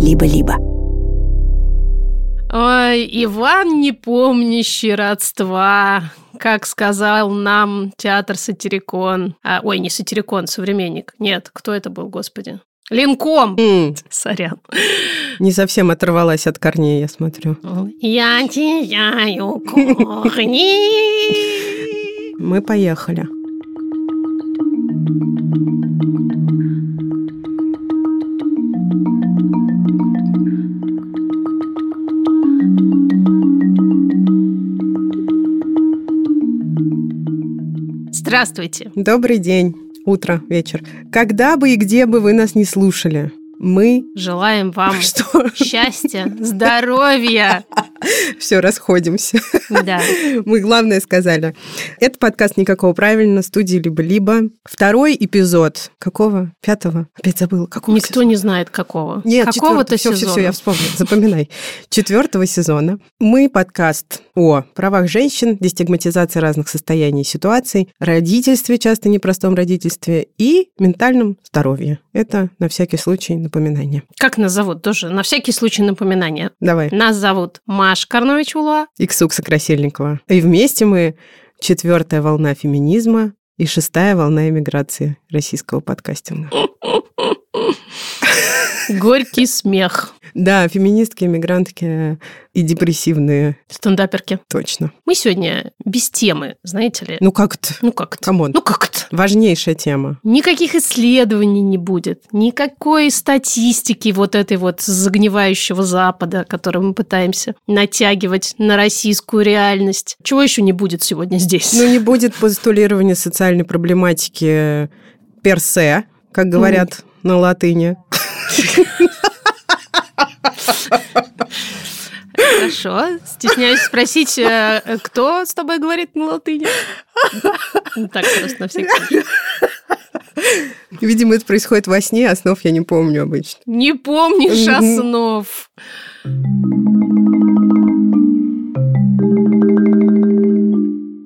либо-либо. Ой, Иван, не помнящий родства, как сказал нам театр Сатирикон. А, ой, не Сатирикон, современник. Нет, кто это был, господи? Линком. М, Сорян. Не совсем оторвалась от корней, я смотрю. Я теряю корни. Мы поехали. Здравствуйте. Добрый день, утро, вечер. Когда бы и где бы вы нас не слушали, мы... Желаем вам Что? счастья, здоровья. Все, расходимся. Да. Мы главное сказали. Это подкаст «Никакого правильно» студии «Либо-либо». Второй эпизод. Какого? Пятого? Опять забыла. Какого Никто не знает какого. Нет, Какого-то все, все, сезона. все, я вспомнила. Запоминай. Четвертого сезона мы подкаст о правах женщин, дестигматизации разных состояний и ситуаций, родительстве, часто непростом родительстве и ментальном здоровье. Это на всякий случай напоминание. Как нас зовут? Тоже на всякий случай напоминание. Давай. Нас зовут Маша Карнович-Валуа. И Ксукса Красильникова. И вместе мы четвертая волна феминизма и шестая волна эмиграции российского подкастинга. Горький смех. Да, феминистки, эмигрантки и депрессивные, Стендаперки. точно. Мы сегодня без темы, знаете ли. Ну как-то. Ну как-то. Come on. Ну как-то. Важнейшая тема. Никаких исследований не будет, никакой статистики вот этой вот загнивающего Запада, которую мы пытаемся натягивать на российскую реальность. Чего еще не будет сегодня здесь? Ну, не будет постулирования социальной проблематики персе, как говорят на латыни. Хорошо. Стесняюсь спросить, э, э, кто с тобой говорит на латыни? Ну, Так, просто на всякий. Видимо, это происходит во сне, а снов я не помню обычно. Не помнишь основ.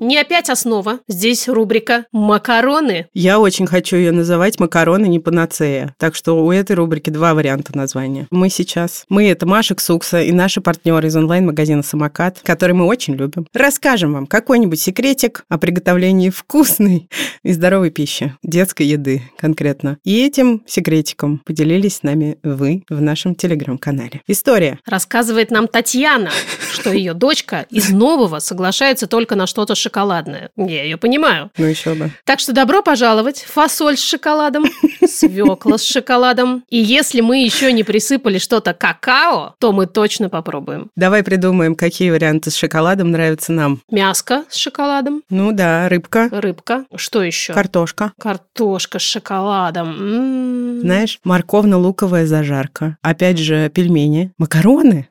Не опять основа. Здесь рубрика «Макароны». Я очень хочу ее называть «Макароны не панацея». Так что у этой рубрики два варианта названия. Мы сейчас. Мы — это Маша Ксукса и наши партнеры из онлайн-магазина «Самокат», который мы очень любим. Расскажем вам какой-нибудь секретик о приготовлении вкусной и здоровой пищи, детской еды конкретно. И этим секретиком поделились с нами вы в нашем телеграм-канале. История. Рассказывает нам Татьяна, что ее дочка из нового соглашается только на что-то шоколадное. Я ее понимаю. Ну еще бы. Так что добро пожаловать. Фасоль с шоколадом, свекла с шоколадом. И если мы еще не присыпали что-то какао, то мы точно попробуем. Давай придумаем, какие варианты с шоколадом нравятся нам. Мяско с шоколадом, Ну да, рыбка, рыбка. Что еще? картошка. Картошка с шоколадом. М. Знаешь, морковно-луковая зажарка. Опять же, пельмени. Макароны.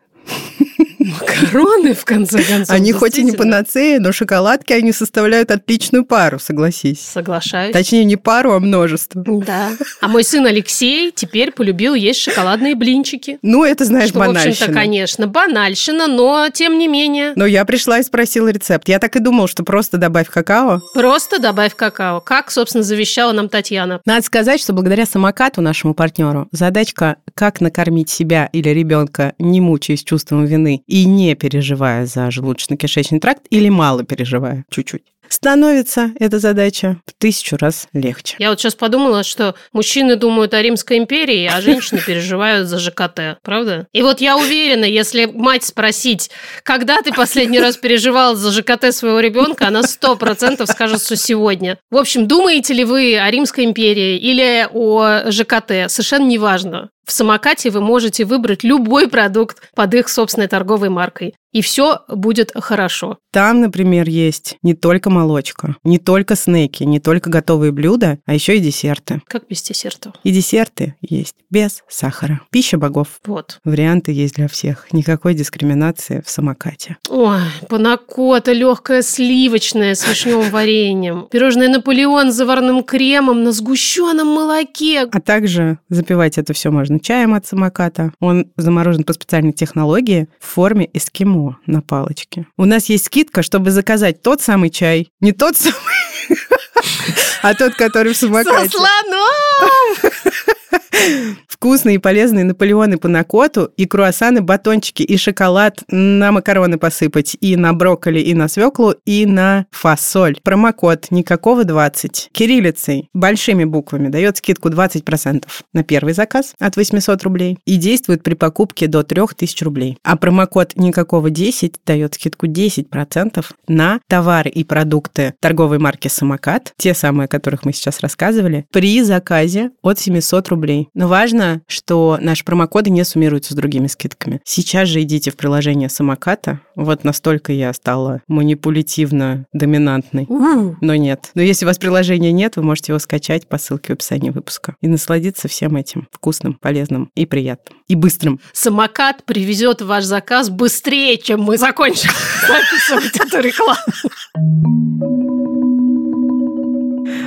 Макароны, в конце концов. они хоть и не панацея, но шоколадки они составляют отличную пару, согласись. Соглашаюсь. Точнее, не пару, а множество. Да. А мой сын Алексей теперь полюбил есть шоколадные блинчики. Ну, это, знаешь, Что, в общем-то, банальщина. конечно, банальщина, но тем не менее. Но я пришла и спросила рецепт. Я так и думал, что просто добавь какао. Просто добавь какао. Как, собственно, завещала нам Татьяна. Надо сказать, что благодаря самокату нашему партнеру задачка, как накормить себя или ребенка, не мучаясь чувством вины и не переживая за желудочно-кишечный тракт или мало переживая, чуть-чуть, становится эта задача в тысячу раз легче. Я вот сейчас подумала, что мужчины думают о Римской империи, а женщины переживают за ЖКТ. Правда? И вот я уверена, если мать спросить, когда ты последний раз переживал за ЖКТ своего ребенка, она сто процентов скажет, что сегодня. В общем, думаете ли вы о Римской империи или о ЖКТ? Совершенно неважно. В самокате вы можете выбрать любой продукт под их собственной торговой маркой. И все будет хорошо. Там, например, есть не только молочка, не только снеки, не только готовые блюда, а еще и десерты. Как без десертов. И десерты есть без сахара. Пища богов. Вот. Варианты есть для всех. Никакой дискриминации в самокате. Ой, панакота легкая сливочная с вишневым вареньем. Пирожное Наполеон с заварным кремом на сгущенном молоке. А также запивать это все можно чаем от самоката. Он заморожен по специальной технологии в форме эскимо на палочке. У нас есть скидка, чтобы заказать тот самый чай. Не тот самый, а тот, который в Со самокате. слоном! Вкусные и полезные наполеоны по накоту, и круассаны, батончики, и шоколад на макароны посыпать, и на брокколи, и на свеклу, и на фасоль. Промокод никакого 20 кириллицей, большими буквами, дает скидку 20% на первый заказ от 800 рублей и действует при покупке до 3000 рублей. А промокод никакого 10 дает скидку 10% на товары и продукты торговой марки «Самокат», те самые, о которых мы сейчас рассказывали, при заказе от 700 рублей. Но важно, что наши промокоды не суммируются с другими скидками. Сейчас же идите в приложение «Самоката». Вот настолько я стала манипулятивно доминантной. Но нет. Но если у вас приложения нет, вы можете его скачать по ссылке в описании выпуска и насладиться всем этим вкусным, полезным и приятным. И быстрым. Самокат привезет ваш заказ быстрее, чем мы закончим записывать эту рекламу.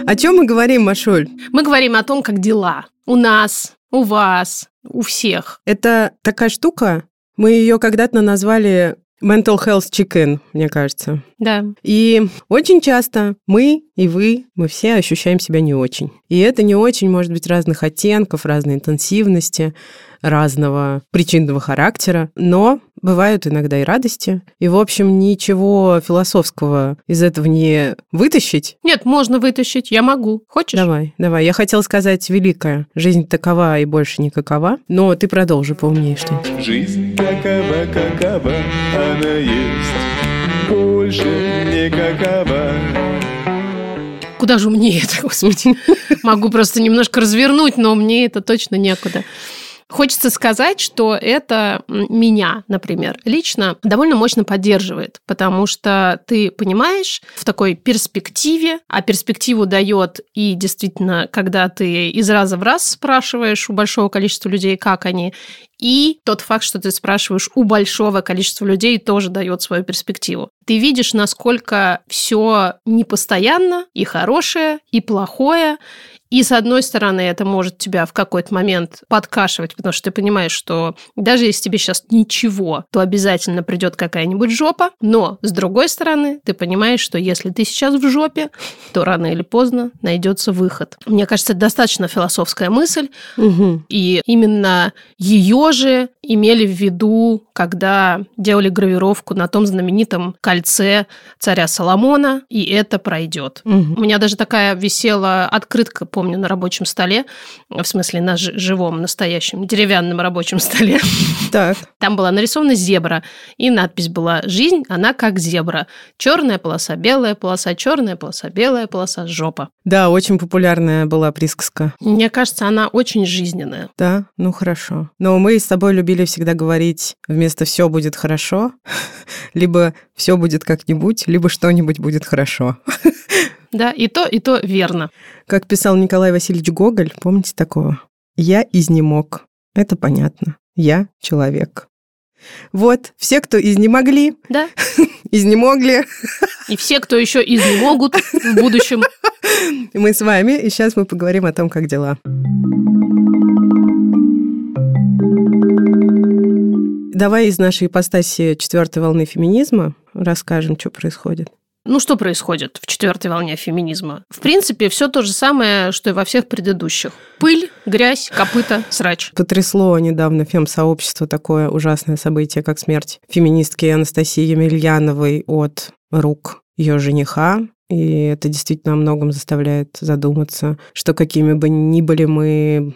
О чем мы говорим, Машуль? Мы говорим о том, как дела у нас, у вас, у всех. Это такая штука, мы ее когда-то назвали Mental Health Chicken, мне кажется. Да. И очень часто мы и вы, мы все ощущаем себя не очень. И это не очень может быть разных оттенков, разной интенсивности, разного причинного характера, но бывают иногда и радости. И, в общем, ничего философского из этого не вытащить. Нет, можно вытащить, я могу. Хочешь? Давай, давай. Я хотела сказать великая. Жизнь такова и больше никакова. Но ты продолжи, поумнее что-нибудь. Жизнь какова, какова она есть, больше никакова. Куда же мне это, господи? Могу просто немножко развернуть, но мне это точно некуда. Хочется сказать, что это меня, например, лично довольно мощно поддерживает, потому что ты понимаешь в такой перспективе, а перспективу дает и действительно, когда ты из раза в раз спрашиваешь у большого количества людей, как они, и тот факт, что ты спрашиваешь у большого количества людей, тоже дает свою перспективу. Ты видишь, насколько все непостоянно, и хорошее, и плохое, и с одной стороны, это может тебя в какой-то момент подкашивать, потому что ты понимаешь, что даже если тебе сейчас ничего, то обязательно придет какая-нибудь жопа. Но с другой стороны, ты понимаешь, что если ты сейчас в жопе, то рано или поздно найдется выход. Мне кажется, это достаточно философская мысль. Угу. И именно ее же имели в виду, когда делали гравировку на том знаменитом кольце царя Соломона, и это пройдет. Угу. У меня даже такая висела открытка помню, на рабочем столе, в смысле на живом, настоящем, деревянном рабочем столе. Так. Там была нарисована зебра, и надпись была «Жизнь, она как зебра. Черная полоса, белая полоса, черная полоса, белая полоса, жопа». Да, очень популярная была присказка. Мне кажется, она очень жизненная. Да, ну хорошо. Но мы с тобой любили всегда говорить вместо «все будет хорошо», либо «все будет как-нибудь», либо «что-нибудь будет хорошо». Да, и то, и то верно. Как писал Николай Васильевич Гоголь, помните такого? «Я изнемог». Это понятно. Я человек. Вот, все, кто изнемогли, Да. изнемогли, И все, кто еще изнемогут в будущем. мы с вами, и сейчас мы поговорим о том, как дела. Давай из нашей ипостаси четвертой волны феминизма расскажем, что происходит. Ну, что происходит в четвертой волне феминизма? В принципе, все то же самое, что и во всех предыдущих. Пыль, грязь, копыта, срач. Потрясло недавно фем-сообщество такое ужасное событие, как смерть феминистки Анастасии Емельяновой от рук ее жениха. И это действительно о многом заставляет задуматься, что какими бы ни были мы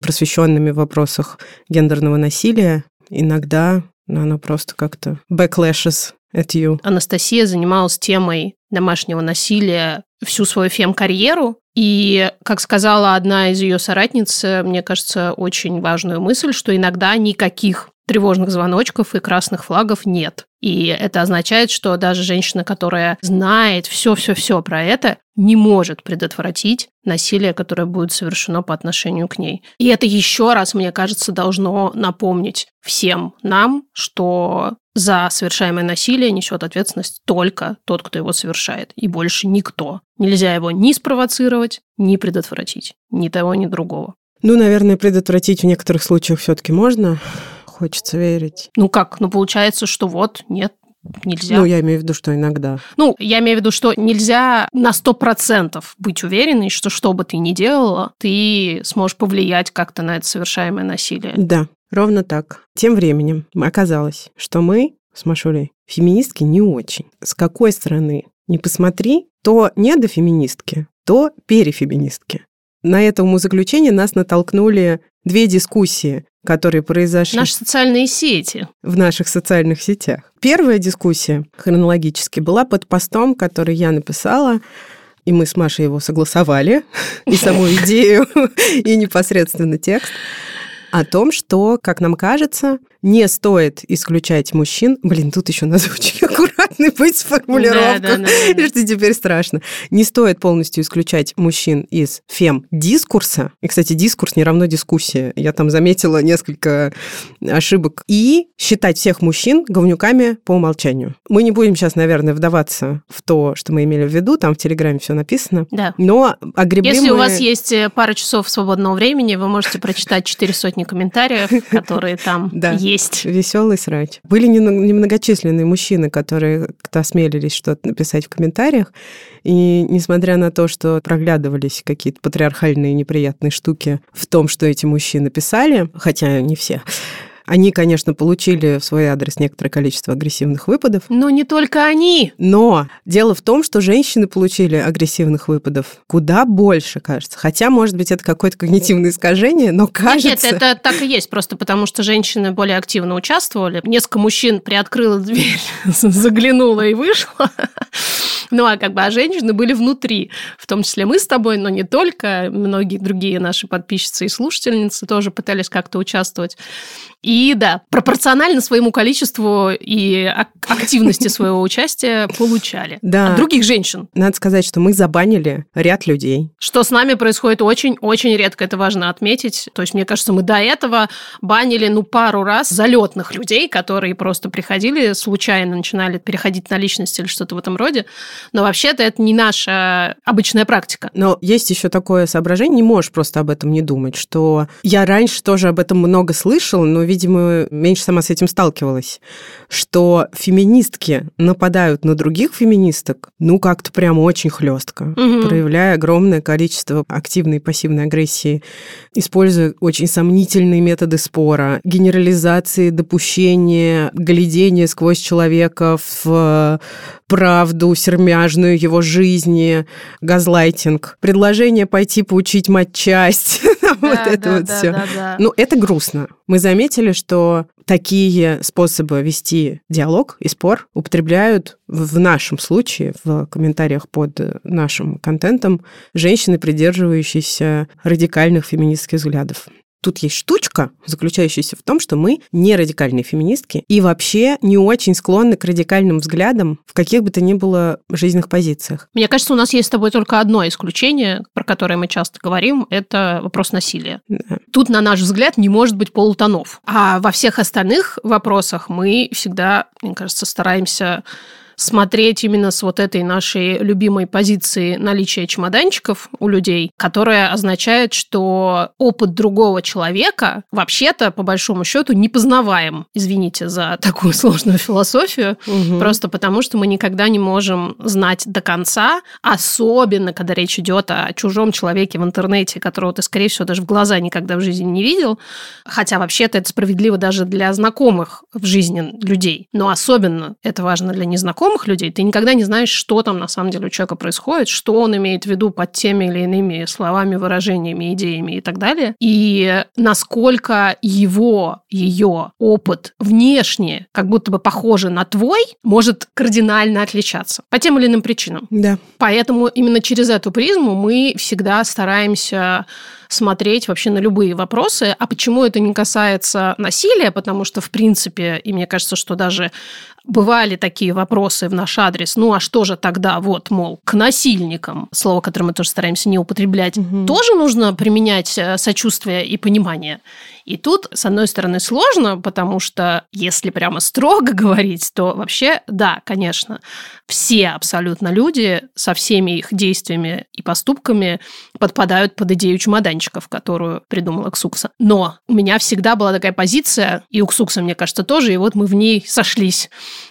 просвещенными в вопросах гендерного насилия, иногда оно просто как-то backlashes at you. Анастасия занималась темой домашнего насилия всю свою фем-карьеру. И, как сказала одна из ее соратниц, мне кажется, очень важную мысль, что иногда никаких тревожных звоночков и красных флагов нет. И это означает, что даже женщина, которая знает все-все-все про это, не может предотвратить насилие, которое будет совершено по отношению к ней. И это еще раз, мне кажется, должно напомнить всем нам, что за совершаемое насилие несет ответственность только тот, кто его совершает, и больше никто. Нельзя его ни спровоцировать, ни предотвратить. Ни того, ни другого. Ну, наверное, предотвратить в некоторых случаях все-таки можно. Хочется верить. Ну как? Ну получается, что вот, нет, нельзя. Ну, я имею в виду, что иногда. Ну, я имею в виду, что нельзя на 100% быть уверенной, что что бы ты ни делала, ты сможешь повлиять как-то на это совершаемое насилие. Да, ровно так. Тем временем оказалось, что мы с Машулей феминистки не очень. С какой стороны не посмотри, то недофеминистки, то перефеминистки. На это умозаключение нас натолкнули две дискуссии, которые произошли Наши социальные сети. в наших социальных сетях. Первая дискуссия хронологически была под постом, который я написала, и мы с Машей его согласовали, и саму идею, и непосредственно текст, о том, что, как нам кажется, не стоит исключать мужчин. Блин, тут еще надо очень аккуратный быть с формулировкой, Да, да, да, да. что теперь страшно. Не стоит полностью исключать мужчин из фем-дискурса. И, кстати, дискурс не равно дискуссия. Я там заметила несколько ошибок. И считать всех мужчин говнюками по умолчанию. Мы не будем сейчас, наверное, вдаваться в то, что мы имели в виду. Там в Телеграме все написано. Да. Но огребли Если у мы- вас есть э, пара часов свободного времени, вы можете прочитать четыре сотни комментариев, которые там Да. Есть. Веселый срач. Были не- немногочисленные мужчины, которые как-то осмелились что-то написать в комментариях. И несмотря на то, что проглядывались какие-то патриархальные неприятные штуки в том, что эти мужчины писали, хотя не все, они, конечно, получили в свой адрес некоторое количество агрессивных выпадов. Но не только они. Но дело в том, что женщины получили агрессивных выпадов куда больше, кажется. Хотя, может быть, это какое-то когнитивное искажение, но кажется... Нет, это так и есть, просто потому что женщины более активно участвовали. Несколько мужчин приоткрыло дверь, заглянула и вышла. Ну, а как бы, а женщины были внутри, в том числе мы с тобой, но не только, многие другие наши подписчицы и слушательницы тоже пытались как-то участвовать. И да, пропорционально своему количеству и ак- активности своего участия получали. Да. От других женщин. Надо сказать, что мы забанили ряд людей. Что с нами происходит очень-очень редко, это важно отметить. То есть, мне кажется, мы до этого банили, ну, пару раз залетных людей, которые просто приходили, случайно начинали переходить на личность или что-то в этом роде. Но вообще-то это не наша обычная практика. Но есть еще такое соображение, не можешь просто об этом не думать, что я раньше тоже об этом много слышала, но, видимо, меньше сама с этим сталкивалась, что феминистки нападают на других феминисток, ну, как-то прям очень хлестко, Мгм. проявляя огромное количество активной и пассивной агрессии, используя очень сомнительные методы спора, генерализации, допущения, глядения сквозь человека в правду сермяжную его жизни, газлайтинг, предложение пойти поучить матчасть, вот это вот все. Ну, это грустно. Мы заметили, что такие способы вести диалог и спор употребляют в нашем случае, в комментариях под нашим контентом, женщины, придерживающиеся радикальных феминистских взглядов. Тут есть штучка, заключающаяся в том, что мы не радикальные феминистки и вообще не очень склонны к радикальным взглядам в каких бы то ни было жизненных позициях. Мне кажется, у нас есть с тобой только одно исключение, про которое мы часто говорим, это вопрос насилия. Да. Тут, на наш взгляд, не может быть полутонов. А во всех остальных вопросах мы всегда, мне кажется, стараемся смотреть именно с вот этой нашей любимой позиции наличия чемоданчиков у людей, которая означает, что опыт другого человека вообще-то, по большому счету, непознаваем. Извините за такую сложную философию. Мгм. Просто потому, что мы никогда не можем знать до конца, особенно когда речь идет о чужом человеке в интернете, которого ты, скорее всего, даже в глаза никогда в жизни не видел. Хотя вообще-то это справедливо даже для знакомых в жизни людей. Но особенно это важно для незнакомых людей. Ты никогда не знаешь, что там на самом деле у человека происходит, что он имеет в виду под теми или иными словами, выражениями, идеями и так далее. И насколько его, ее опыт внешне как будто бы похожий на твой, может кардинально отличаться по тем или иным причинам. Да. Поэтому именно через эту призму мы всегда стараемся смотреть вообще на любые вопросы. А почему это не касается насилия? Потому что, в принципе, и мне кажется, что даже бывали такие вопросы в наш адрес. Ну, а что же тогда, вот, мол, к насильникам, слово, которое мы тоже стараемся не употреблять, Мгм. тоже нужно применять э, сочувствие и понимание. И тут, с одной стороны, сложно, потому что, если прямо строго говорить, то вообще, да, конечно, все абсолютно люди со всеми их действиями и поступками подпадают под идею чемоданчиков, которую придумала Ксукса. Но у меня всегда была такая позиция, и у Ксукса, мне кажется, тоже, и вот мы в ней сошлись,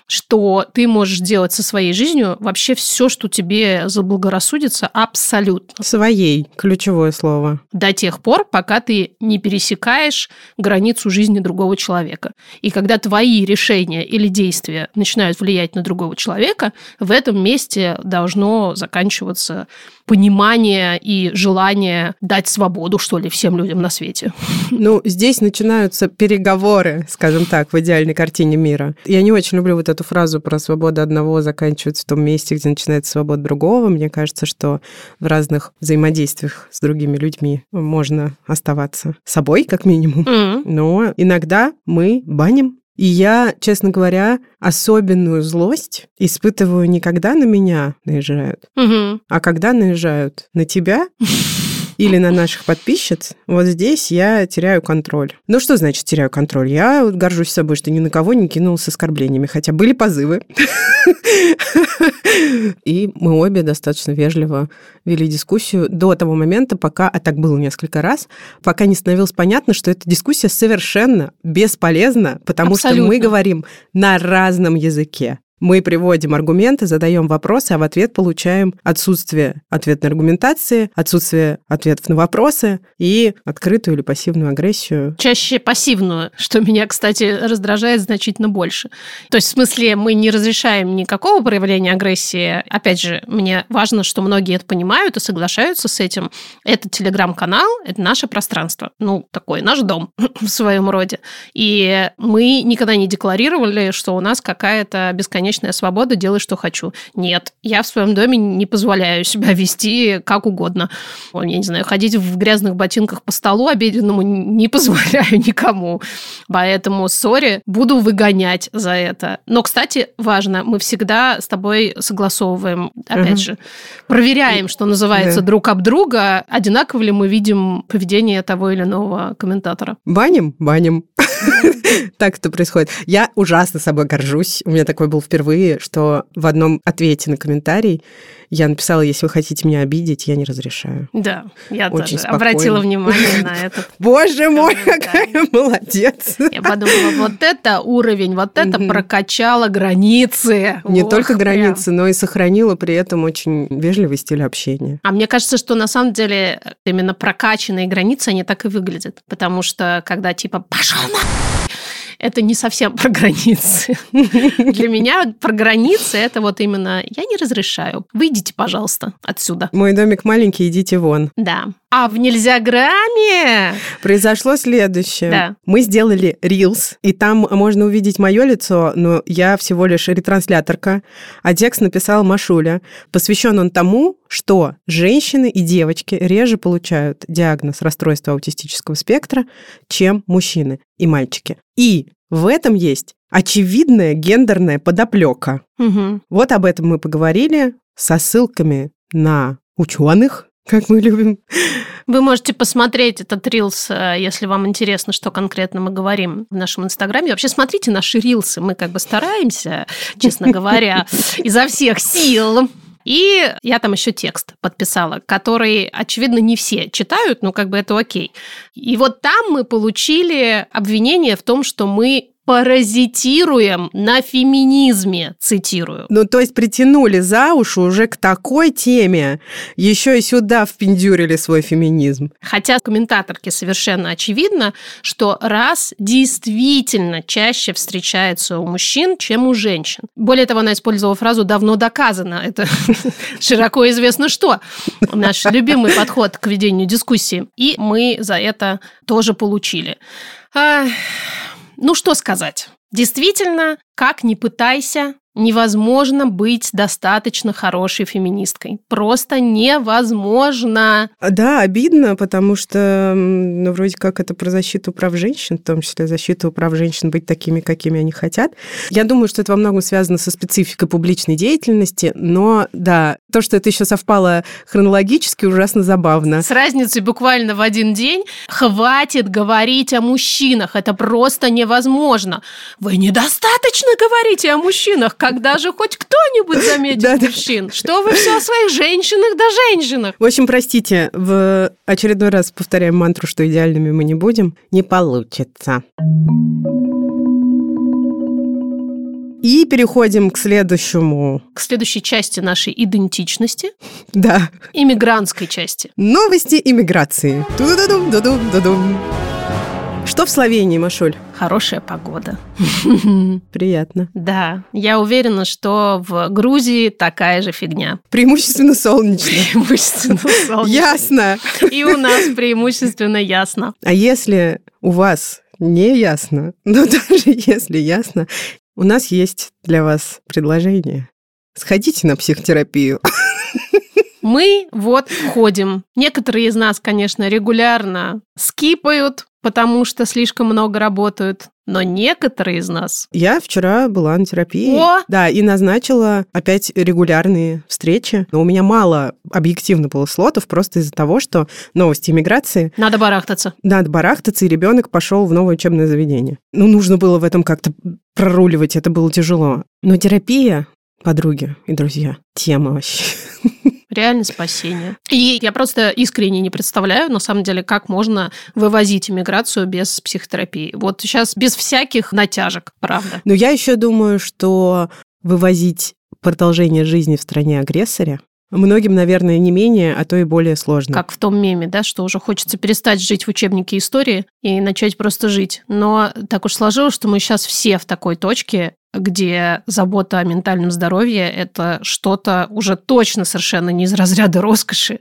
что ты можешь делать со своей жизнью вообще все, что тебе заблагорассудится, абсолютно. Своей, ключевое слово. До тех пор, пока ты не пересекаешь границу жизни другого человека. И когда твои решения или действия начинают влиять на другого человека, в этом месте должно заканчиваться понимание и желание дать свободу, что ли, всем людям на свете. Ну, здесь начинаются переговоры, скажем так, в идеальной картине мира. Я не очень люблю вот эту фразу про свободу одного заканчивается в том месте, где начинается свобода другого. Мне кажется, что в разных взаимодействиях с другими людьми можно оставаться собой, как минимум. М. Но иногда мы баним и я, честно говоря, особенную злость испытываю не когда на меня наезжают, Мгм. а когда наезжают на тебя или на наших подписчиц, вот здесь я теряю контроль. Ну, что значит теряю контроль? Я вот горжусь собой, что ни на кого не кинул с оскорблениями, хотя были позывы. И мы обе достаточно вежливо вели дискуссию до того момента, пока, а так было несколько раз, пока не становилось понятно, что эта дискуссия совершенно бесполезна, потому что мы Абсолютно. говорим на разном языке. Мы приводим аргументы, задаем вопросы, а в ответ получаем отсутствие ответной аргументации, отсутствие ответов на вопросы и открытую или пассивную агрессию. Чаще пассивную, что меня, кстати, раздражает значительно больше. То есть, в смысле, мы не разрешаем никакого проявления агрессии. Опять же, мне важно, что многие это понимают и соглашаются с этим. Это телеграм-канал, это наше пространство. Ну, такой наш дом в своем роде. И мы никогда не декларировали, что у нас какая-то бесконечная свобода, делай, что хочу. Нет, я в своем доме не позволяю себя вести как угодно. Я не знаю, ходить в грязных ботинках по столу обеденному не позволяю никому. Поэтому, сори, буду выгонять за это. Но, кстати, важно, мы всегда с тобой согласовываем, опять Мгм. же, проверяем, что называется, Да. друг об друга, одинаково ли мы видим поведение того или иного комментатора. Баним? Баним. Так это происходит. Я ужасно собой горжусь. У меня такой был впервые, что в одном ответе на комментарий я написала, если вы хотите меня обидеть, я не разрешаю. Да, я Очень тоже обратила спокойно. внимание на это. Боже мой, какая молодец! Я подумала, вот это уровень, вот это Мгм. прокачало границы. Не только границы, но и сохранила при этом очень вежливый стиль общения. А мне кажется, что на самом деле именно прокачанные границы, они так и выглядят. Потому что когда типа «пошел на...» это не совсем про границы. Для меня про границы это вот именно «я не разрешаю, выйдите, пожалуйста, отсюда». Мой домик маленький, идите вон. Да. А в нельзя грамме Произошло следующее. Да. Мы сделали рилс, и там можно увидеть мое лицо, но я всего лишь ретрансляторка, а текст написала Машуля. Посвящен он тому, что женщины и девочки реже получают диагноз расстройства аутистического спектра, чем мужчины и мальчики. И в этом есть очевидная гендерная подоплека. Мгм. Вот об этом мы поговорили со ссылками на ученых, как мы любим. Вы можете посмотреть этот рилс, э, если вам интересно, что конкретно мы говорим в нашем инстаграме. Вообще смотрите наши рилсы, мы как бы стараемся, честно говоря, изо всех сил. И я там еще текст подписала, который, очевидно, не все читают, но как бы это окей. И вот там мы получили обвинение в том, что мы паразитируем на феминизме, цитирую. Ну, то есть притянули за уши уже к такой теме, еще и сюда впендюрили свой феминизм. Хотя комментаторке совершенно очевидно, что раз действительно чаще встречается у мужчин, чем у женщин. Более того, она использовала фразу «давно доказано». Это широко известно что. Наш любимый подход к ведению дискуссии. И мы за это тоже получили. Ну, что сказать. Действительно, как ни пытайся, невозможно быть достаточно хорошей феминисткой. Просто невозможно. Да, обидно, потому что, ну, вроде как это про защиту прав женщин, в том числе защиту прав женщин быть такими, какими они хотят. Я думаю, что это во многом связано со спецификой публичной деятельности, но, да, то, что это еще совпало хронологически, ужасно забавно. С разницей буквально в один день хватит говорить о мужчинах. Это просто невозможно. Вы недостаточно говорите о мужчинах. Когда же хоть кто-нибудь заметит мужчин? Что вы все о своих женщинах да женщинах? В общем, простите, в очередной раз повторяем мантру, что идеальными мы не будем. Не получится. И переходим к следующему. К следующей части нашей идентичности, Да. иммигрантской части. Новости иммиграции. Ту-ду-дум, ду-дум, ду-дум. Что в Словении, Машуль? Хорошая погода. Приятно. Да, я уверена, что в Грузии такая же фигня. Преимущественно солнечно. Преимущественно солнечно. Ясно. И у нас преимущественно ясно. А если у вас не ясно, но даже если ясно, у нас есть для вас предложение. Сходите на психотерапию. Мы вот ходим. Некоторые из нас, конечно, регулярно скипают, потому что слишком много работают. Но некоторые из нас Я вчера была на терапии. О! Да, и назначила опять регулярные встречи. Но у меня мало объективно было слотов просто из-за того, что новости иммиграции надо барахтаться. надо барахтаться, и ребенок пошел в новое учебное заведение. Ну, нужно было в этом как-то проруливать, это было тяжело. Но терапия, подруги и друзья, тема вообще. Реально спасение. И я просто искренне не представляю, на самом деле, как можно вывозить иммиграцию без психотерапии. Вот сейчас без всяких натяжек, правда. Но я еще думаю, что вывозить продолжение жизни в стране-агрессоре многим, наверное, не менее, а то и более сложно. Как в том меме, да, что уже хочется перестать жить в учебнике истории и начать просто жить. Но так уж сложилось, что мы сейчас все в такой точке, где забота о ментальном здоровье – это что-то уже точно совершенно не из разряда роскоши,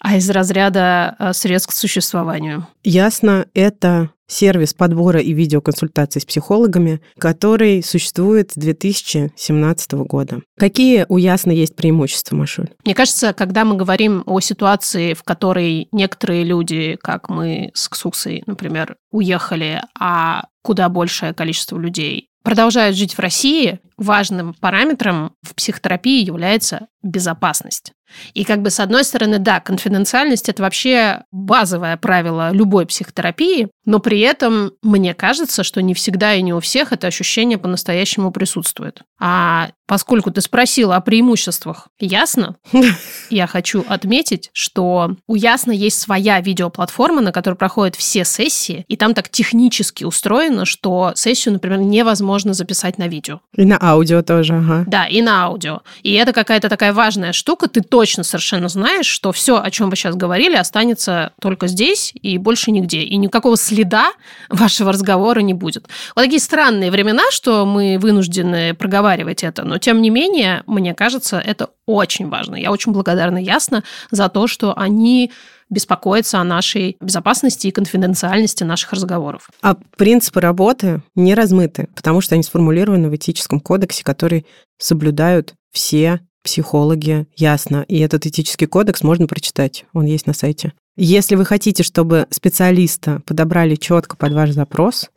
а из разряда э, средств к существованию. Ясно, это сервис подбора и видеоконсультаций с психологами, который существует с 2017 года. Какие у Ясно есть преимущества, Машуль? Мне кажется, когда мы говорим о ситуации, в которой некоторые люди, как мы с Ксуксой, например, уехали, а куда большее количество людей продолжают жить в России, важным параметром в психотерапии является безопасность. И как бы с одной стороны, да, конфиденциальность – это вообще базовое правило любой психотерапии, но при этом мне кажется, что не всегда и не у всех это ощущение по-настоящему присутствует. А поскольку ты спросила о преимуществах Ясно, я хочу отметить, что у Ясно есть своя видеоплатформа, на которой проходят все сессии, и там так технически устроено, что сессию, например, невозможно записать на видео. И на аудио тоже, ага. Да, и на аудио. И это какая-то такая важная штука. Ты точно совершенно знаешь, что все, о чем вы сейчас говорили, останется только здесь и больше нигде. И никакого следа вашего разговора не будет. Вот такие странные времена, что мы вынуждены проговаривать это, но тем не менее, мне кажется, это очень важно. Я очень благодарна Ясно за то, что они беспокоятся о нашей безопасности и конфиденциальности наших разговоров. А принципы работы не размыты, потому что они сформулированы в этическом кодексе, который соблюдают все психологи, ясно. И этот этический кодекс можно прочитать, он есть на сайте. Если вы хотите, чтобы специалиста подобрали четко под ваш запрос,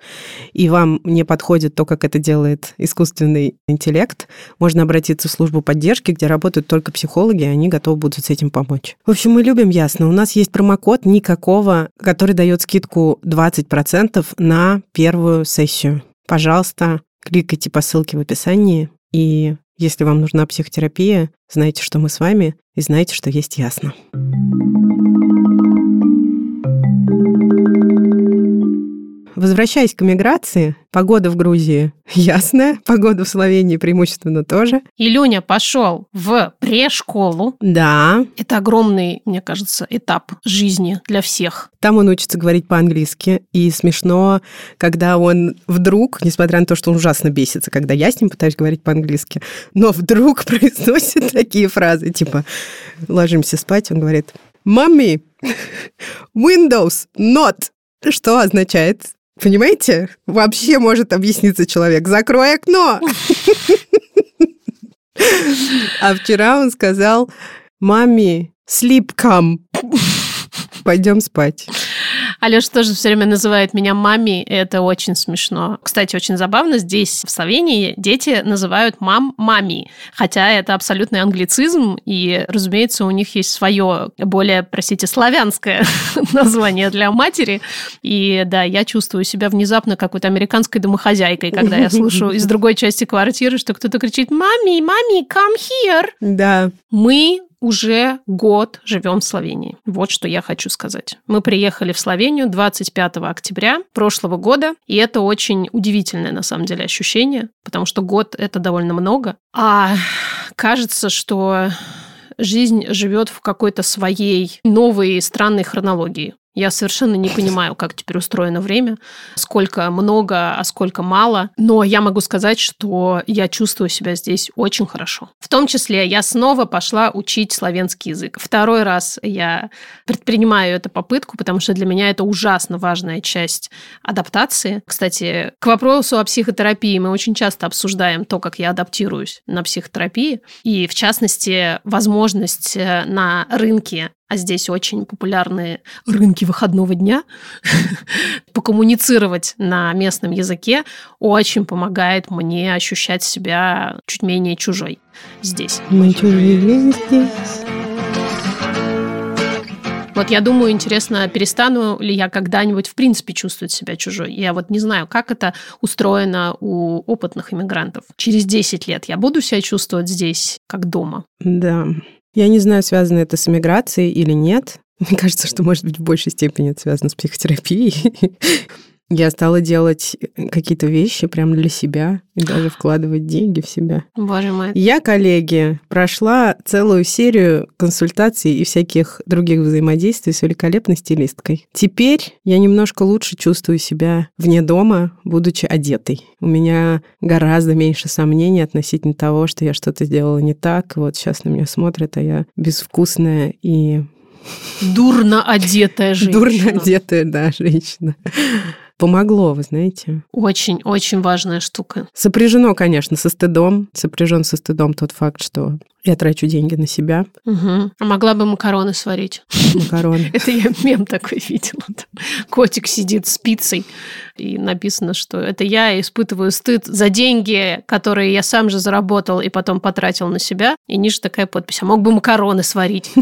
и вам не подходит то, как это делает искусственный интеллект, можно обратиться в службу поддержки, где работают только психологи, и они готовы будут с этим помочь. В общем, мы любим ясно. У нас есть промокод никакого, который дает скидку 20% на первую сессию. Пожалуйста, кликайте по ссылке в описании, и если вам нужна психотерапия, знайте, что мы с вами, и знайте, что есть ясно. Возвращаясь к миграции, погода в Грузии ясная, погода в Словении преимущественно тоже. Илюня пошел в прешколу. Да, Это огромный, мне кажется, этап жизни для всех. там он учится говорить по-английски, и смешно, когда он вдруг, несмотря на то, что он ужасно бесится, когда я с ним пытаюсь говорить по-английски, но вдруг произносит такие фразы, типа «ложимся спать», он говорит «Мамми, Windows not», что означает Понимаете? Вообще может объясниться человек. Закрой окно. А вчера он сказал, маме, sleep come. Пойдем спать. Алеша тоже все время называет меня мами, и это очень смешно. Кстати, очень забавно, здесь, в Словении, дети называют мам мами, хотя это абсолютный англицизм, и, разумеется, у них есть свое более, простите, славянское название для матери. И да, я чувствую себя внезапно какой-то американской домохозяйкой, когда я слышу из другой части квартиры, что кто-то кричит «Мами, мами, come here!» Да, Мы уже год живем в Словении. Вот что я хочу сказать. Мы приехали в Словению 25 октября прошлого года, и это очень удивительное на самом деле ощущение, потому что год это довольно много. А кажется, что жизнь живет в какой-то своей новой странной хронологии. Я совершенно не понимаю, как теперь устроено время, сколько много, а сколько мало. Но я могу сказать, что я чувствую себя здесь очень хорошо. В том числе я снова пошла учить славянский язык. Второй раз я предпринимаю эту попытку, потому что для меня это ужасно важная часть адаптации. Кстати, к вопросу о психотерапии мы очень часто обсуждаем то, как я адаптируюсь на психотерапии. И, в частности, возможность э, на рынке а здесь очень популярные рынки выходного дня, покоммуницировать на местном языке очень помогает мне ощущать себя чуть менее чужой здесь. Мы чужие здесь. Вот я думаю, интересно, перестану ли я когда-нибудь в принципе чувствовать себя чужой. Я вот не знаю, как это устроено у опытных иммигрантов. Через 10 лет я буду себя чувствовать здесь как дома. Да. Я не знаю, связано это с эмиграцией или нет. Мне кажется, что, может быть, в большей степени это связано с психотерапией. Я стала делать какие-то вещи прямо для себя и даже вкладывать деньги в себя. Боже мой. Я, коллеги, прошла целую серию консультаций и всяких других взаимодействий с великолепной стилисткой. Теперь я немножко лучше чувствую себя вне дома, будучи одетой. У меня гораздо меньше сомнений относительно того, что я что-то сделала не так. Вот сейчас на меня смотрят, а я безвкусная и Дурно одетая женщина. Дурно одетая, да, женщина помогло, вы знаете. Очень-очень важная штука. Сопряжено, конечно, со стыдом. Сопряжен со стыдом тот факт, что я трачу деньги на себя. Угу. А могла бы макароны сварить. Макароны. Это я мем такой видела. Котик сидит с пиццей, и написано, что это я испытываю стыд за деньги, которые я сам же заработал и потом потратил на себя. И ниже такая подпись. А мог бы макароны сварить.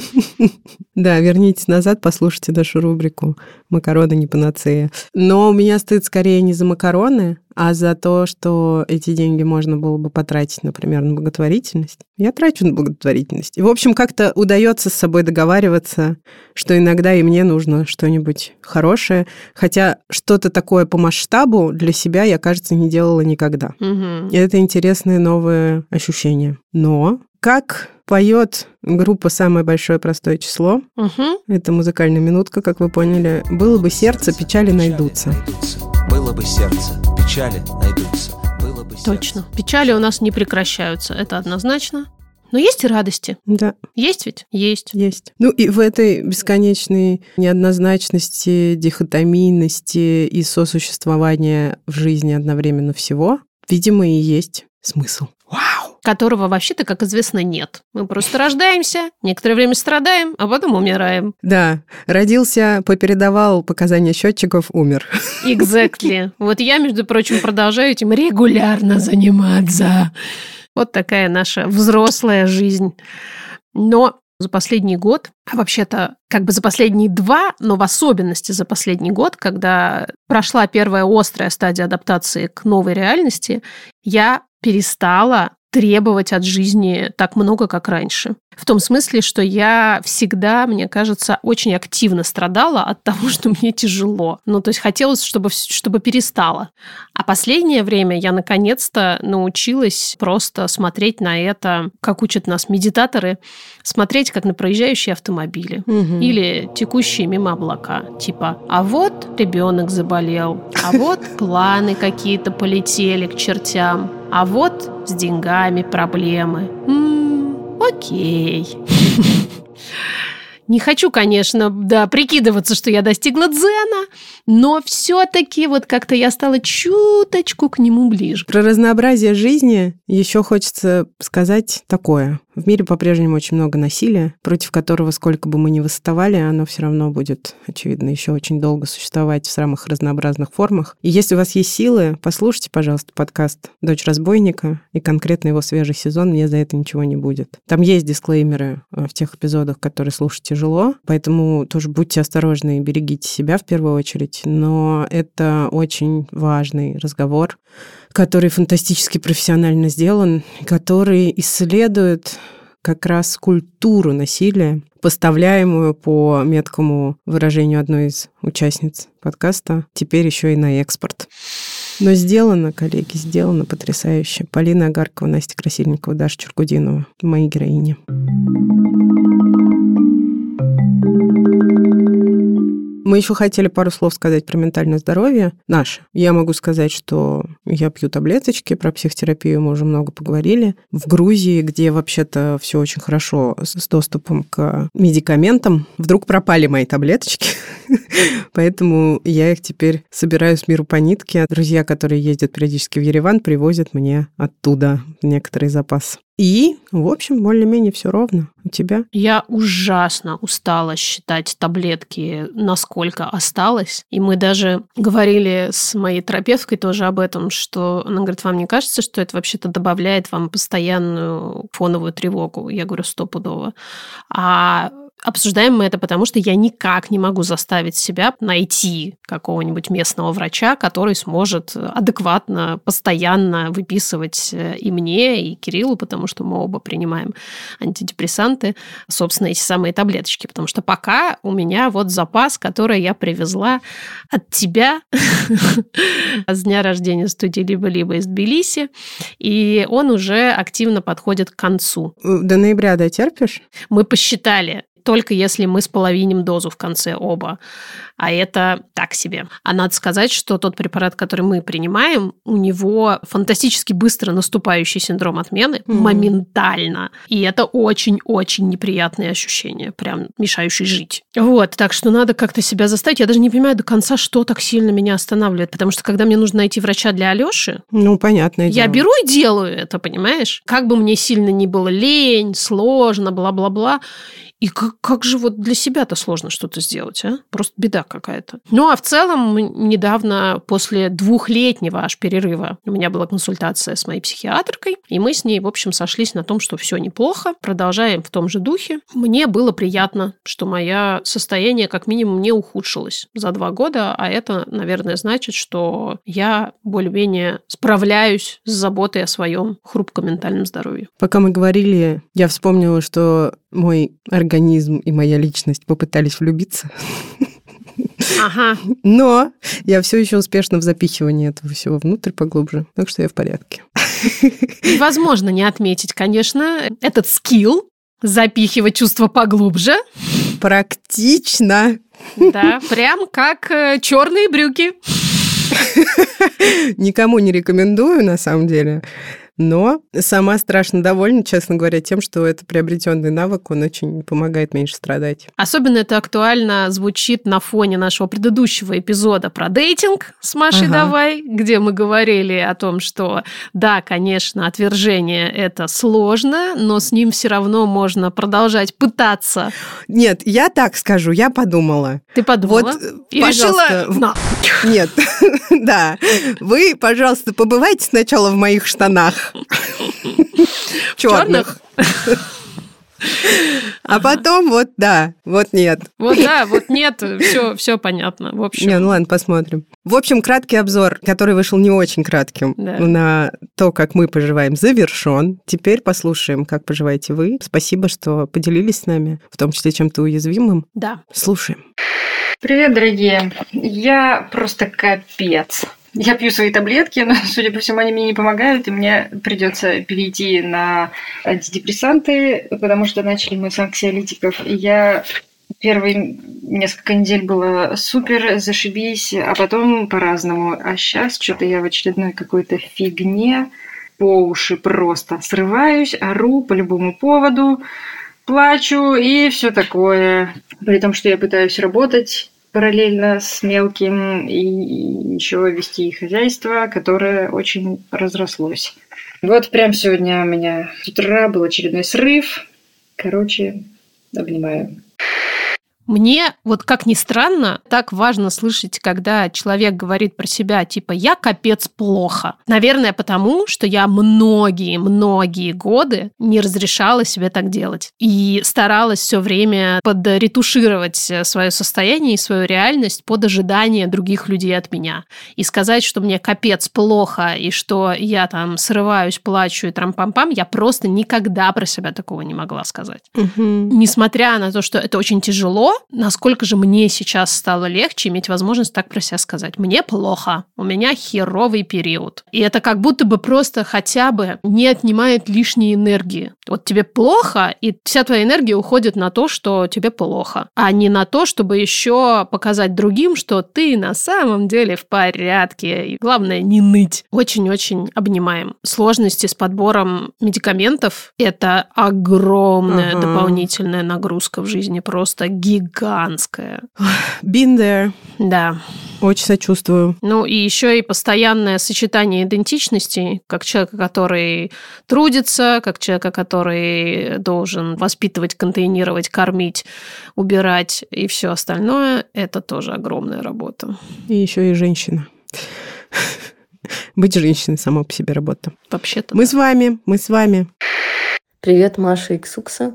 Да, вернитесь назад, послушайте нашу рубрику «Макароны не панацея». Но у меня стыд скорее не за макароны, а за то, что эти деньги можно было бы потратить, например, на благотворительность, я трачу на благотворительность. И, в общем, как-то удается с собой договариваться, что иногда и мне нужно что-нибудь хорошее, хотя что-то такое по масштабу для себя я, кажется, не делала никогда. Угу. И это интересные новые ощущения. Но как поет группа «Самое большое простое число», Угу. это музыкальная минутка, как вы поняли, «Было бы сердце, печали найдутся». Было бы сердце, печали найдутся. Было бы сердце. Точно. Печали у нас не прекращаются, это однозначно. Но есть и радости. Да, Есть ведь? Есть. есть. Ну и в этой бесконечной неоднозначности, дихотомийности и сосуществования в жизни одновременно всего, видимо, и есть смысл. Которого вообще-то, как известно, нет. Мы просто рождаемся, некоторое время страдаем, а потом умираем. Да, родился, попередавал показания счетчиков, умер. Exactly. Вот я, между прочим, продолжаю этим регулярно заниматься. Вот такая наша взрослая жизнь. Но за последний год, а вообще-то как бы за последние два, но в особенности за последний год, когда прошла первая острая стадия адаптации к новой реальности, я перестала требовать от жизни так много, как раньше. В том смысле, что я всегда, мне кажется, очень активно страдала от того, что мне тяжело. Ну, то есть хотелось, чтобы, чтобы перестало. А последнее время я наконец-то научилась просто смотреть на это, как учат нас медитаторы, смотреть как на проезжающие автомобили или текущие мимо облака. Типа, а вот ребенок заболел, а вот планы какие-то полетели к чертям, а вот с деньгами проблемы. М, окей. Не хочу, конечно, да, прикидываться, что я достигла дзена, но все-таки вот как-то я стала чуточку к нему ближе. Про разнообразие жизни еще хочется сказать такое. В мире по-прежнему очень много насилия, против которого сколько бы мы ни восставали, оно все равно будет, очевидно, еще очень долго существовать в самых разнообразных формах. И если у вас есть силы, послушайте, пожалуйста, подкаст «Дочь разбойника» и конкретно его свежий сезон, мне за это ничего не будет. Там есть дисклеймеры э, в тех эпизодах, которые слушать тяжело, поэтому тоже будьте осторожны и берегите себя в первую очередь, но это очень важный разговор, который фантастически профессионально сделан, который исследует как раз культуру насилия, поставляемую по меткому выражению одной из участниц подкаста, теперь еще и на экспорт. Но сделано, коллеги, сделано потрясающе. Полина Агаркова, Настя Красильникова, Даша Чургудинова. Мои героини. Мы еще хотели пару слов сказать про ментальное здоровье наше. Я могу сказать, что я пью таблеточки, про психотерапию мы уже много поговорили. В Грузии, где вообще-то все очень хорошо с доступом к медикаментам, вдруг пропали мои таблеточки. Поэтому я их теперь собираю с миру по нитке. Друзья, которые ездят периодически в Ереван, привозят мне оттуда некоторый запас. И, в общем, более-менее все ровно. У тебя? Я ужасно устала считать таблетки, насколько осталось. И мы даже говорили с моей терапевткой тоже об этом, что она говорит, вам не кажется, что это вообще-то добавляет вам постоянную фоновую тревогу? Я говорю, стопудово. А Обсуждаем мы это потому, что я никак не могу заставить себя найти какого-нибудь местного врача, который сможет адекватно, постоянно выписывать э, и мне, и Кириллу, потому что мы оба принимаем антидепрессанты, собственно, эти самые таблеточки. Потому что пока у меня вот запас, который я привезла от тебя с дня рождения студии «Либо-либо» из Тбилиси, и он уже активно подходит к концу. До ноября дотерпишь? Мы посчитали, только если мы споловиним дозу в конце оба. А это так себе. А надо сказать, что тот препарат, который мы принимаем, у него фантастически быстро наступающий синдром отмены, mm-hmm. моментально. И это очень-очень неприятные ощущения, прям мешающие жить. Вот, так что надо как-то себя заставить. Я даже не понимаю до конца, что так сильно меня останавливает. Потому что когда мне нужно найти врача для Алёши, ну, понятно. Я беру и делаю это, понимаешь? Как бы мне сильно ни было лень, сложно, бла-бла-бла. И как, как же вот для себя-то сложно что-то сделать, а? Просто беда какая-то. Ну, а в целом, недавно, после двухлетнего аж перерыва, у меня была консультация с моей психиатркой, и мы с ней, в общем, сошлись на том, что все неплохо, продолжаем в том же духе. Мне было приятно, что мое состояние как минимум не ухудшилось за два года, а это, наверное, значит, что я более-менее справляюсь с заботой о своем хрупком ментальном здоровье. Пока мы говорили, я вспомнила, что мой организм и моя личность попытались влюбиться. Ага. Но я все еще успешна в запихивании этого всего внутрь поглубже, так что я в порядке. Невозможно не отметить, конечно, этот скилл запихивать чувства поглубже. Практично. Да, прям как э, черные брюки. Никому не рекомендую, на самом деле. Но сама страшно довольна, честно говоря, тем, что это приобретенный навык, он очень помогает меньше страдать. Особенно это актуально звучит на фоне нашего предыдущего эпизода про дейтинг с Машей ага. Давай, где мы говорили о том, что да, конечно, отвержение это сложно, но с ним все равно можно продолжать пытаться. Нет, я так скажу, я подумала. Ты подумала? Вот, И пожалуйста, решила... Нет, да. Вы, пожалуйста, побывайте сначала в моих штанах. Черных. А потом вот да, вот нет. Вот да, вот нет, все, все понятно. В общем. Не, ну ладно, посмотрим. В общем, краткий обзор, который вышел не очень кратким, да. на то, как мы поживаем, завершен. Теперь послушаем, как поживаете вы. Спасибо, что поделились с нами, в том числе чем-то уязвимым. Да. Слушаем. Привет, дорогие. Я просто капец. Я пью свои таблетки, но, судя по всему, они мне не помогают, и мне придется перейти на антидепрессанты, потому что начали мы с анксиолитиков. И я первые несколько недель было супер, зашибись, а потом по-разному. А сейчас что-то я в очередной какой-то фигне по уши просто срываюсь, ору по любому поводу, плачу и все такое. При том, что я пытаюсь работать, параллельно с мелким и еще вести хозяйство, которое очень разрослось. Вот прям сегодня у меня с утра был очередной срыв. Короче, обнимаю. Мне, вот как ни странно, так важно слышать, когда человек говорит про себя, типа, я капец плохо. Наверное, потому, что я многие-многие годы не разрешала себе так делать. И старалась все время подретушировать свое состояние и свою реальность под ожидание других людей от меня. И сказать, что мне капец плохо, и что я там срываюсь, плачу и трам-пам-пам, я просто никогда про себя такого не могла сказать. Угу. Несмотря на то, что это очень тяжело, насколько же мне сейчас стало легче иметь возможность так про себя сказать. Мне плохо, у меня херовый период. И это как будто бы просто хотя бы не отнимает лишней энергии. Вот тебе плохо, и вся твоя энергия уходит на то, что тебе плохо, а не на то, чтобы еще показать другим, что ты на самом деле в порядке. И главное, не ныть. Очень-очень обнимаем. Сложности с подбором медикаментов – это огромная Ага. дополнительная нагрузка в жизни, просто гигантская. Been there. Да. Очень сочувствую. Ну и еще и постоянное сочетание идентичностей, как человека, который трудится, как человека, который должен воспитывать, контейнировать, кормить, убирать и все остальное, это тоже огромная работа. И еще и женщина. Быть женщиной сама по себе работа. Вообще-то. Мы с вами, мы с вами. Привет, Маша и Ксукса.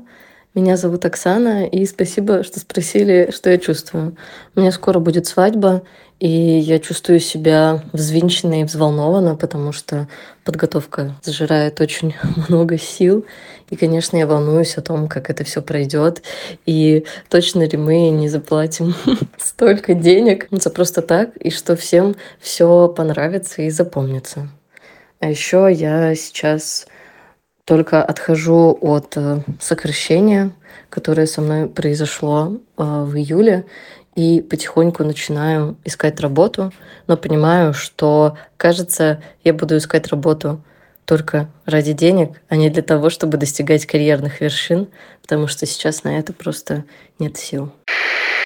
Меня зовут Оксана, и спасибо, что спросили, что я чувствую. У меня скоро будет свадьба, и я чувствую себя взвинченно и взволнована, потому что подготовка зажирает очень много сил. И, конечно, я волнуюсь о том, как это все пройдет, и точно ли мы не заплатим столько денег за просто так, и что всем все понравится и запомнится. А еще я сейчас только отхожу от э, сокращения, которое со мной произошло э, в июле, и потихоньку начинаю искать работу, но понимаю, что, кажется, я буду искать работу только ради денег, а не для того, чтобы достигать карьерных вершин, потому что сейчас на это просто нет сил.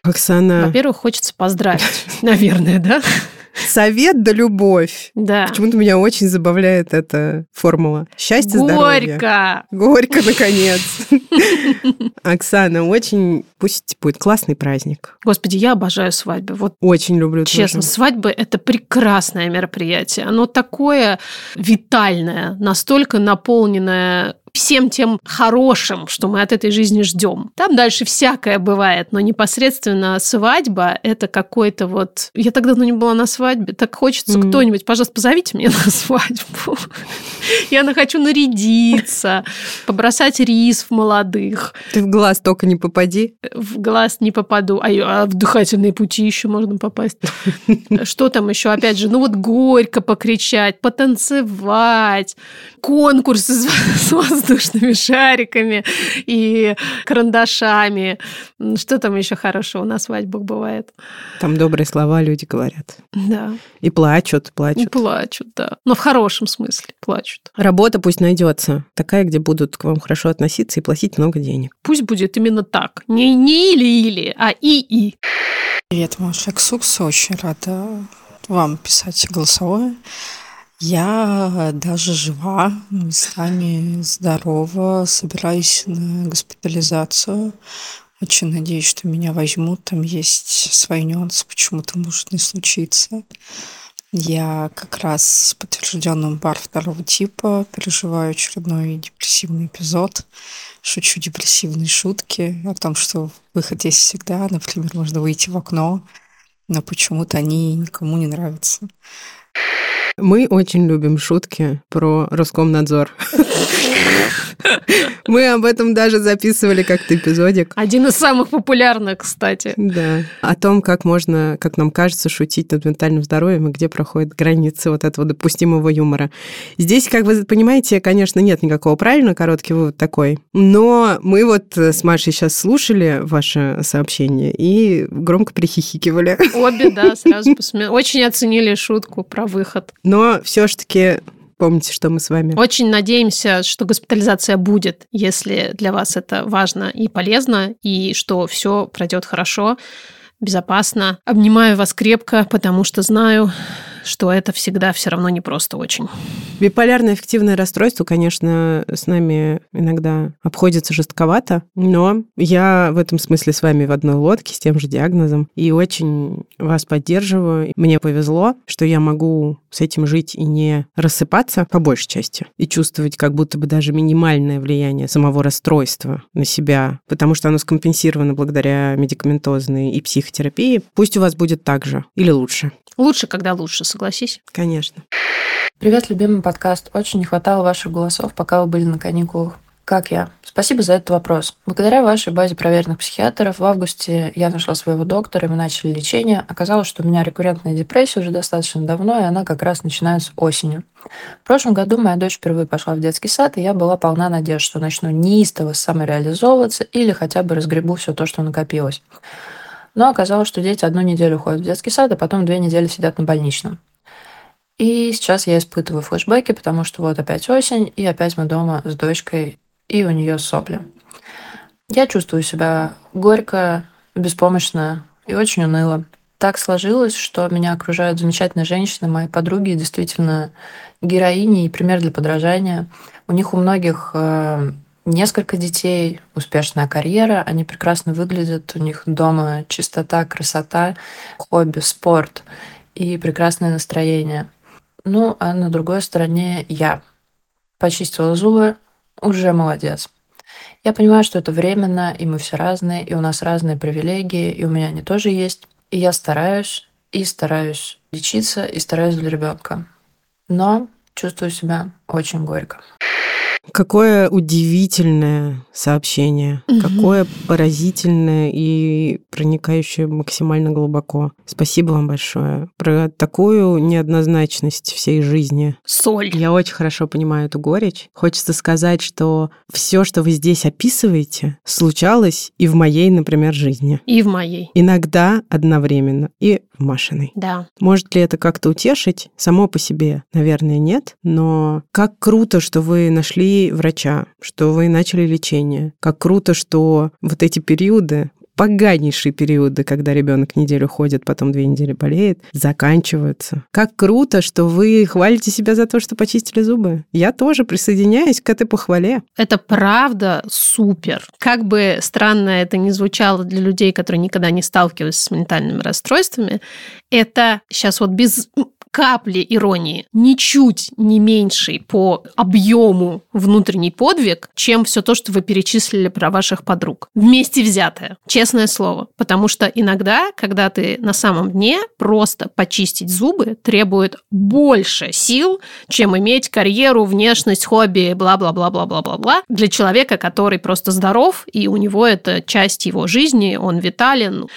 Оксана, Во-первых, хочется поздравить, наверное, да? Совет да любовь. Да. Почему-то меня очень забавляет эта формула. Счастье, здоровье. Горько! Горько, наконец. Оксана, очень... Пусть будет классный праздник. Господи, я обожаю свадьбы. Вот Очень люблю Честно, тоже. свадьба – это прекрасное мероприятие. Оно такое витальное, настолько наполненное всем тем хорошим, что мы от этой жизни ждем. Там дальше всякое бывает, но непосредственно свадьба – это какой-то вот... Я так давно не была на свадьбе, так хочется Мгм. кто-нибудь, пожалуйста, позовите меня на свадьбу. Я хочу нарядиться, побросать рис в молодых, Ты в глаз только не попади. в глаз не попаду, а, а в дыхательные пути еще можно попасть. Что там еще? Опять же, ну вот горько покричать, потанцевать, конкурсы с воздушными шариками и карандашами. Что там еще хорошего на свадьбах бывает? Там добрые слова люди говорят. Да, И плачут, и плачут. плачут, да. Но в хорошем смысле плачут. Работа пусть найдется. Такая, где будут к вам хорошо относиться и платить много денег. Пусть будет именно так. Не не или-или, а и-и. Привет, Маша Ксукс. Очень рада вам писать голосовое. Я даже жива, местами здорова, собираюсь на госпитализацию. Очень надеюсь, что меня возьмут. Там есть свои нюансы, почему-то может не случиться. Я как раз с подтвержденным бар второго типа переживаю очередной депрессивный эпизод. Шучу депрессивные шутки о том, что выход есть всегда. Например, можно выйти в окно, но почему-то они никому не нравятся. Мы очень любим шутки про Роскомнадзор. Мы об этом даже записывали как-то эпизодик. Один из самых популярных, кстати. Да. О том, как можно, как нам кажется, шутить над ментальным здоровьем и где проходят границы вот этого допустимого юмора. Здесь, как вы понимаете, конечно, нет никакого правильного, короткий вывод такой. Но мы вот с Машей сейчас слушали ваше сообщение и громко прихихикивали. Обе, да, сразу посмеялись. Очень оценили шутку про выход. Но все-таки помните, что мы с вами. Очень надеемся, что госпитализация будет, если для вас это важно и полезно, и что все пройдет хорошо. безопасно. Обнимаю вас крепко, потому что знаю, что это всегда все равно не просто очень. Биполярное эффективное расстройство, конечно, с нами иногда обходится жестковато, но я в этом смысле с вами в одной лодке с тем же диагнозом и очень вас поддерживаю. Мне повезло, что я могу с этим жить и не рассыпаться по большей части и чувствовать как будто бы даже минимальное влияние самого расстройства на себя, потому что оно скомпенсировано благодаря медикаментозной и психотерапии. Пусть у вас будет так же или лучше. Лучше, когда лучше, согласись. Конечно. Привет, любимый подкаст. Очень не хватало ваших голосов, пока вы были на каникулах. Как я? Спасибо за этот вопрос. Благодаря вашей базе проверенных психиатров в августе я нашла своего доктора, и мы начали лечение. Оказалось, что у меня рекуррентная депрессия уже достаточно давно, и она как раз начинается осенью. В прошлом году моя дочь впервые пошла в детский сад, и я была полна надежд, что начну неистово самореализовываться или хотя бы разгребу все то, что накопилось. Но оказалось, что дети одну неделю ходят в детский сад, а потом две недели сидят на больничном. И сейчас я испытываю флешбеки, потому что вот опять осень, и опять мы дома с дочкой, и у нее сопли. Я чувствую себя горько, беспомощно и очень уныло. Так сложилось, что меня окружают замечательные женщины, мои подруги, действительно героини и пример для подражания. У них у многих э, несколько детей, успешная карьера, они прекрасно выглядят, у них дома чистота, красота, хобби, спорт и прекрасное настроение. Ну, а на другой стороне я. Почистила зубы, уже молодец. Я понимаю, что это временно, и мы все разные, и у нас разные привилегии, и у меня они тоже есть. И я стараюсь, и стараюсь лечиться, и стараюсь для ребенка. Но чувствую себя очень горько. Какое удивительное сообщение, угу. какое поразительное и проникающее максимально глубоко. Спасибо вам большое про такую неоднозначность всей жизни. Соль. Я очень хорошо понимаю эту горечь. Хочется сказать, что все, что вы здесь описываете, случалось и в моей, например, жизни. И в моей. Иногда одновременно. И в Машиной. Да. Может ли это как-то утешить? Само по себе, наверное, нет. Но как круто, что вы нашли врача, что вы начали лечение. Как круто, что вот эти периоды, поганейшие периоды, когда ребенок неделю ходит, потом две недели болеет, заканчиваются. Как круто, что вы хвалите себя за то, что почистили зубы. Я тоже присоединяюсь к этой похвале. Это правда супер. Как бы странно это ни звучало для людей, которые никогда не сталкивались с ментальными расстройствами, это сейчас вот без капли иронии, ничуть не меньший по объему внутренний подвиг, чем все то, что вы перечислили про ваших подруг. Вместе взятое, честное слово. Потому что иногда, когда ты на самом дне, просто почистить зубы требует больше сил, чем иметь карьеру, внешность, хобби, бла-бла-бла-бла-бла-бла-бла. Для человека, который просто здоров, и у него это часть его жизни, он витален.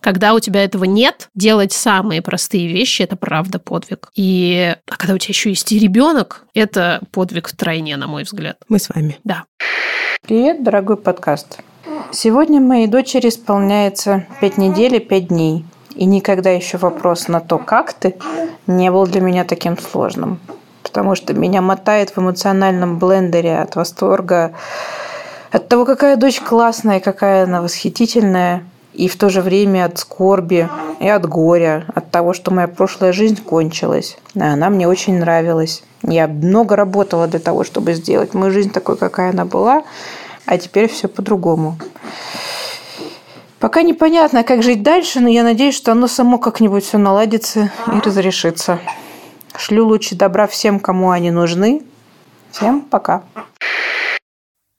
Когда у тебя этого нет, делать самые простые вещи – это правда подвиг. И а когда у тебя еще есть и ребенок, это подвиг втройне, на мой взгляд. Мы с вами. Да. Привет, дорогой подкаст. Сегодня моей дочери исполняется 5 недель и 5 дней. И никогда еще вопрос на то, как ты, не был для меня таким сложным. Потому что меня мотает в эмоциональном блендере от восторга, от того, какая дочь классная, какая она восхитительная – и в то же время от скорби и от горя, от того, что моя прошлая жизнь кончилась. А она мне очень нравилась. Я много работала для того, чтобы сделать мою жизнь такой, какая она была, а теперь все по-другому. Пока непонятно, как жить дальше, но я надеюсь, что оно само как-нибудь все наладится и разрешится. Шлю лучи добра всем, кому они нужны. Всем пока.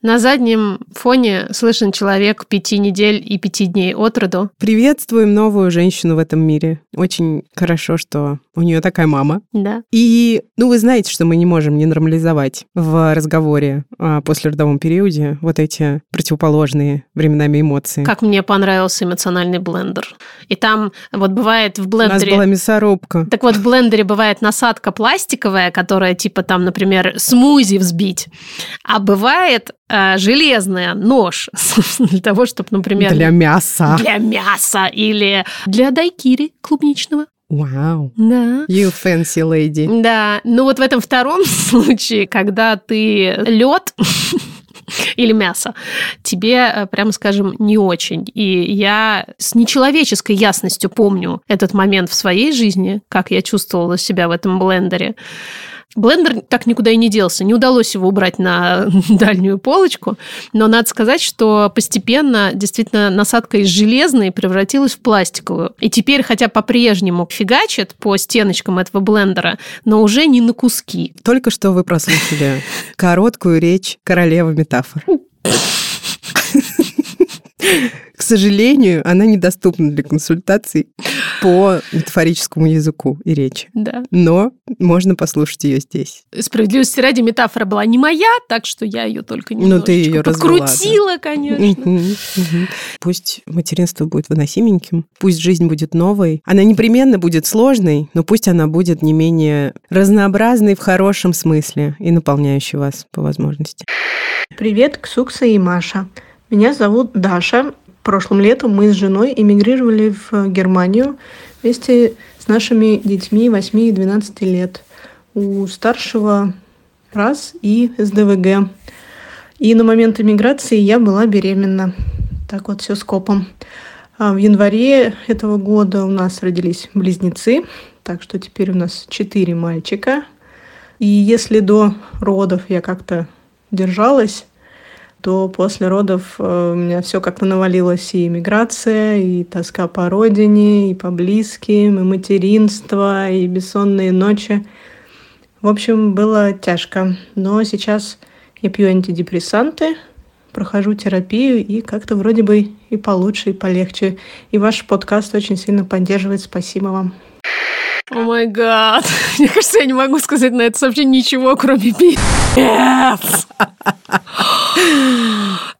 На заднем фоне слышен человек пяти недель и пяти дней от роду. Приветствуем новую женщину в этом мире. Очень хорошо, что у нее такая мама. Да. И, ну, вы знаете, что мы не можем не нормализовать в разговоре о послеродовом периоде вот эти противоположные временами эмоции. Как мне понравился эмоциональный блендер. И там вот бывает в блендере... У нас была мясорубка. Так вот, в блендере бывает насадка пластиковая, которая типа там, например, смузи взбить. А бывает железная нож для того, чтобы, например... Для мяса. Для мяса или для дайкири клубничного. Вау. Да. You fancy lady. Да. Ну вот в этом втором случае, когда ты лед или мясо, тебе, э, прямо скажем, не очень. И я с нечеловеческой ясностью помню этот момент в своей жизни, как я чувствовала себя в этом блендере. Блендер так никуда и не делся. Не удалось его убрать на дальнюю полочку. Но надо сказать, что постепенно действительно насадка из железной превратилась в пластиковую. И теперь, хотя по-прежнему фигачит по стеночкам этого блендера, но уже не на куски. Только что вы прослушали короткую речь королевы метафор. К сожалению, она недоступна для консультаций по метафорическому языку и речи. Да. Но можно послушать ее здесь. Справедливости ради, метафора была не моя, так что я ее только Ну, ты немножечко её развела, подкрутила, конечно. Мгм, мгм. Пусть материнство будет выносименьким, пусть жизнь будет новой. Она непременно будет сложной, но пусть она будет не менее разнообразной в хорошем смысле и наполняющей вас по возможности. Привет, Ксукса и Маша. Меня зовут Даша. Прошлым летом мы с женой эмигрировали в Германию вместе с нашими детьми 8 и 12 лет. У старшего раз и СДВГ. И на момент эмиграции я была беременна. Так вот, все скопом. А в январе этого года у нас родились близнецы, так что теперь у нас четыре мальчика. И если до родов я как-то держалась, то после родов э, у меня все как-то навалилось и иммиграция, и тоска по родине, и по близким, и материнство, и бессонные ночи. В общем, было тяжко. Но сейчас я пью антидепрессанты, прохожу терапию, и как-то вроде бы и получше, и полегче. И ваш подкаст очень сильно поддерживает. Спасибо вам. О май гад. Мне кажется, я не могу сказать на это сообщение ничего, кроме пи***ц.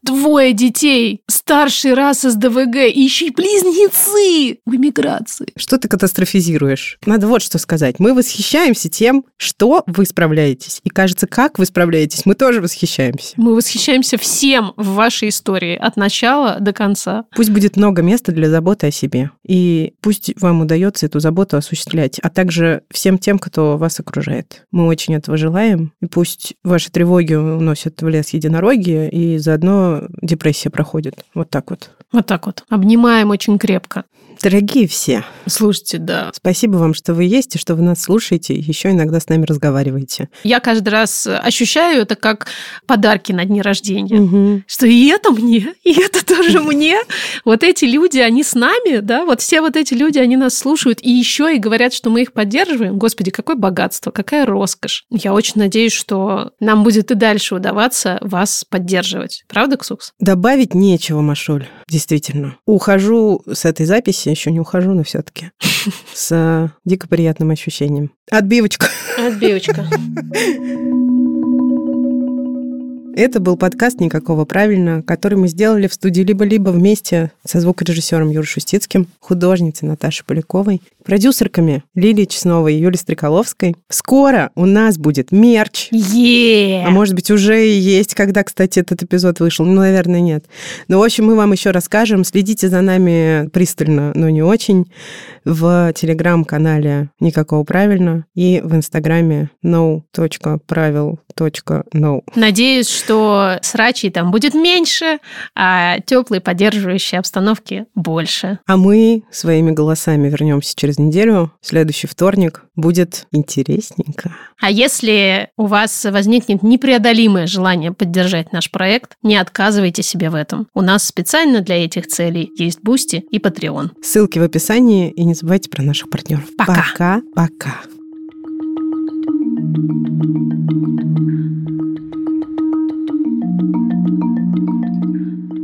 Двое детей, старший раз СДВГ, и еще и близнецы в эмиграции. Что ты катастрофизируешь? Надо вот что сказать. Мы восхищаемся тем, что вы справляетесь. И кажется, как вы справляетесь, мы тоже восхищаемся. Мы восхищаемся всем в вашей истории, от начала до конца. Пусть будет много места для заботы о себе. И пусть вам удается эту заботу осуществлять, а также всем тем, кто вас окружает. Мы очень этого желаем. И пусть ваши тревоги уносят в лес единороги, и заодно депрессия проходит. Вот так вот. Вот так вот. Обнимаем очень крепко. Дорогие все, Слушайте, да. спасибо вам, что вы есть, и что вы нас слушаете, и еще иногда с нами разговариваете. Я каждый раз ощущаю это как подарки на дни рождения. Мгм. Что и это мне, и это тоже мне. Вот эти люди, они с нами, да, вот все вот эти люди, они нас слушают, и еще и говорят, что мы их поддерживаем. Господи, какое богатство, какая роскошь. Я очень надеюсь, что нам будет и дальше удаваться вас поддерживать. Правда, Ксукс? Добавить нечего, Машуль, действительно. Ухожу с этой записи, еще не ухожу, но все-таки с э, дико приятным ощущением. Отбивочка. Отбивочка. Это был подкаст «Никакого правильно», который мы сделали в студии «Либо-либо» вместе со звукорежиссером Юрой Шустицким, художницей Наташей Поляковой, продюсерками Лилией Чесновой и Юлией Стреколовской. Скоро у нас будет мерч. Е! А может быть, уже и есть, когда, кстати, этот эпизод вышел. Ну, наверное, нет. Но, в общем, мы вам еще расскажем. Следите за нами пристально, но не очень. В телеграм-канале «Никакого правильно» и в инстаграме no.pravil.no. Надеюсь, что срачей там будет меньше, а теплой поддерживающей обстановки больше. А мы своими голосами вернемся через неделю. Следующий вторник будет интересненько. А если у вас возникнет непреодолимое желание поддержать наш проект, не отказывайте себе в этом. У нас специально для этих целей есть Boosty и Patreon. Ссылки в описании и не забывайте про наших партнеров. Пока.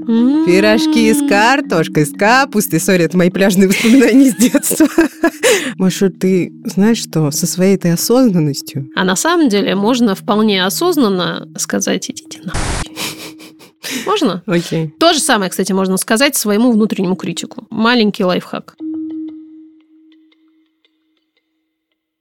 Пока-пока. Пирожки с картошкой, с капустой. Сори, это мои пляжные воспоминания с детства. Маша, ты знаешь что, со своей этой осознанностью А на самом деле можно вполне осознанно сказать «идите на». Можно? Окей. То же самое, кстати, можно сказать своему внутреннему критику. Маленький лайфхак.